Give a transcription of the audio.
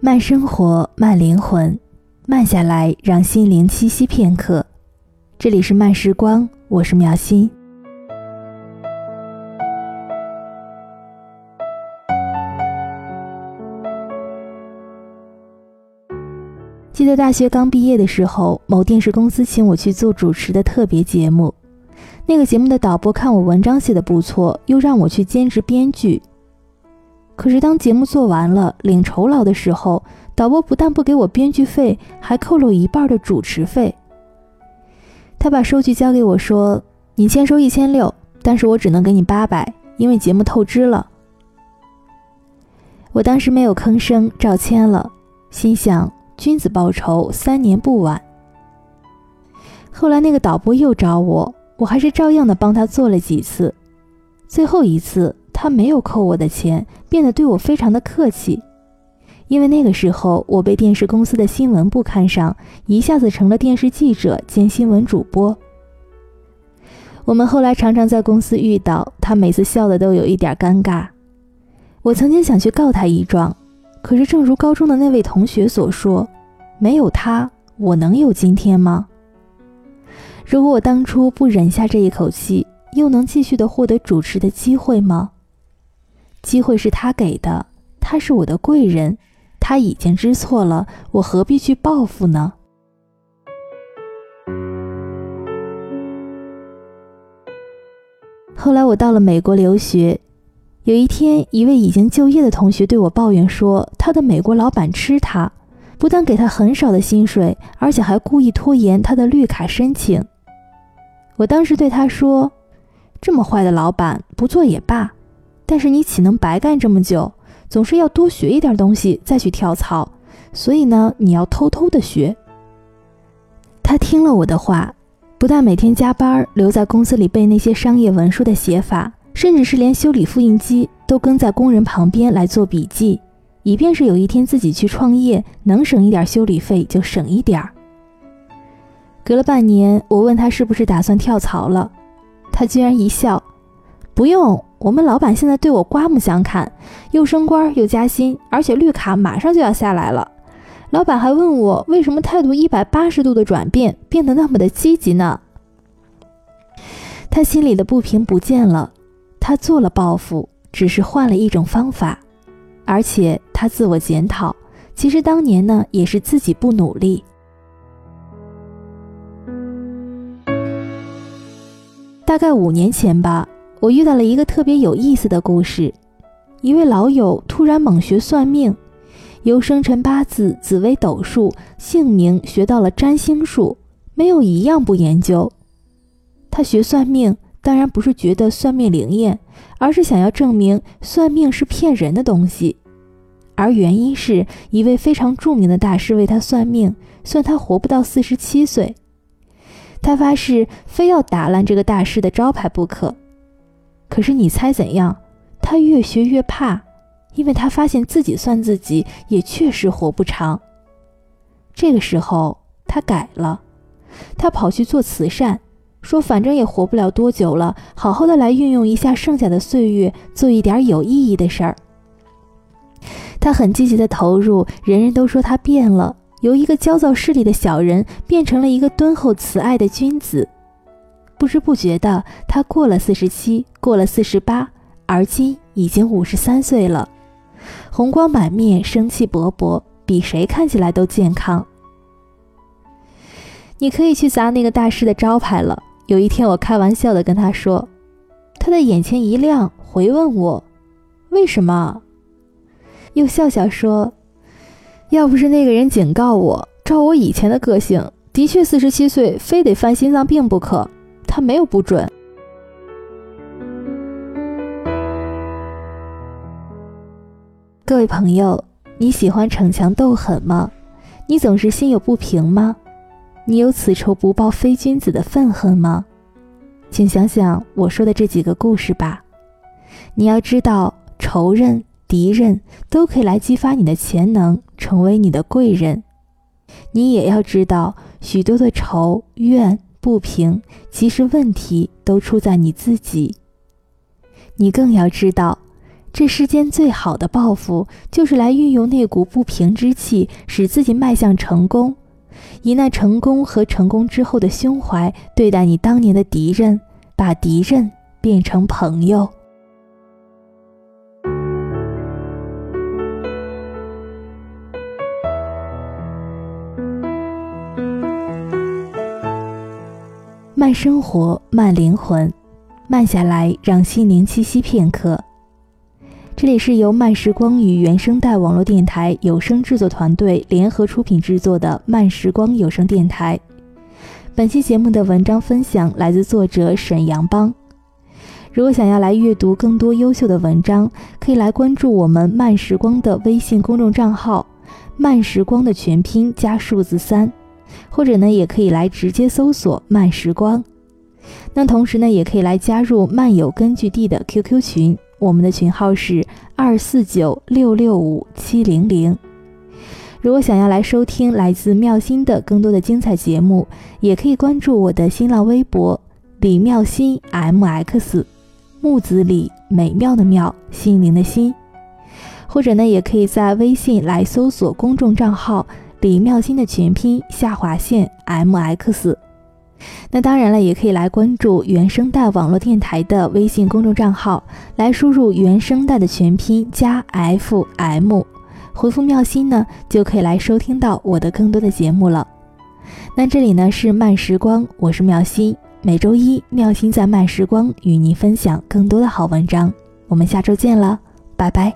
慢生活，慢灵魂，慢下来，让心灵栖息片刻。这里是慢时光，我是苗心。记得大学刚毕业的时候，某电视公司请我去做主持的特别节目。那个节目的导播看我文章写的不错，又让我去兼职编剧。可是当节目做完了，领酬劳的时候，导播不但不给我编剧费，还扣了我一半的主持费。他把收据交给我说：“你签收一千六，但是我只能给你八百，因为节目透支了。”我当时没有吭声，照签了，心想：君子报仇，三年不晚。后来那个导播又找我。我还是照样的帮他做了几次，最后一次他没有扣我的钱，变得对我非常的客气，因为那个时候我被电视公司的新闻部看上，一下子成了电视记者兼新闻主播。我们后来常常在公司遇到，他每次笑的都有一点尴尬。我曾经想去告他一状，可是正如高中的那位同学所说，没有他，我能有今天吗？如果我当初不忍下这一口气，又能继续的获得主持的机会吗？机会是他给的，他是我的贵人，他已经知错了，我何必去报复呢？后来我到了美国留学，有一天，一位已经就业的同学对我抱怨说，他的美国老板吃他，不但给他很少的薪水，而且还故意拖延他的绿卡申请。我当时对他说：“这么坏的老板，不做也罢。但是你岂能白干这么久？总是要多学一点东西再去跳槽。所以呢，你要偷偷的学。”他听了我的话，不但每天加班留在公司里背那些商业文书的写法，甚至是连修理复印机都跟在工人旁边来做笔记，以便是有一天自己去创业，能省一点修理费就省一点儿。隔了半年，我问他是不是打算跳槽了，他居然一笑：“不用，我们老板现在对我刮目相看，又升官又加薪，而且绿卡马上就要下来了。老板还问我为什么态度一百八十度的转变，变得那么的积极呢？”他心里的不平不见了，他做了报复，只是换了一种方法，而且他自我检讨，其实当年呢也是自己不努力。大概五年前吧，我遇到了一个特别有意思的故事。一位老友突然猛学算命，由生辰八字、紫微斗数、姓名学到了占星术，没有一样不研究。他学算命，当然不是觉得算命灵验，而是想要证明算命是骗人的东西。而原因是一位非常著名的大师为他算命，算他活不到四十七岁。他发誓非要打烂这个大师的招牌不可，可是你猜怎样？他越学越怕，因为他发现自己算自己也确实活不长。这个时候他改了，他跑去做慈善，说反正也活不了多久了，好好的来运用一下剩下的岁月，做一点有意义的事儿。他很积极的投入，人人都说他变了。由一个焦躁势利的小人变成了一个敦厚慈爱的君子，不知不觉的，他过了四十七，过了四十八，而今已经五十三岁了，红光满面，生气勃勃，比谁看起来都健康。你可以去砸那个大师的招牌了。有一天，我开玩笑的跟他说，他的眼前一亮，回问我：“为什么？”又笑笑说。要不是那个人警告我，照我以前的个性，的确四十七岁非得犯心脏病不可。他没有不准。各位朋友，你喜欢逞强斗狠吗？你总是心有不平吗？你有此仇不报非君子的愤恨吗？请想想我说的这几个故事吧。你要知道，仇人。敌人都可以来激发你的潜能，成为你的贵人。你也要知道，许多的仇怨不平，其实问题都出在你自己。你更要知道，这世间最好的报复，就是来运用那股不平之气，使自己迈向成功，以那成功和成功之后的胸怀对待你当年的敌人，把敌人变成朋友。慢生活，慢灵魂，慢下来，让心灵栖息片刻。这里是由慢时光与原声带网络电台有声制作团队联合出品制作的慢时光有声电台。本期节目的文章分享来自作者沈阳邦。如果想要来阅读更多优秀的文章，可以来关注我们慢时光的微信公众账号“慢时光”的全拼加数字三，或者呢，也可以来直接搜索“慢时光”。那同时呢，也可以来加入漫友根据地的 QQ 群。我们的群号是二四九六六五七零零。如果想要来收听来自妙心的更多的精彩节目，也可以关注我的新浪微博李妙心 MX，木子李美妙的妙心灵的心，或者呢，也可以在微信来搜索公众账号李妙心的全拼下划线 MX。那当然了，也可以来关注原声带网络电台的微信公众账号，来输入原声带的全拼加 FM，回复“妙心”呢，就可以来收听到我的更多的节目了。那这里呢是慢时光，我是妙心，每周一妙心在慢时光与您分享更多的好文章，我们下周见了，拜拜。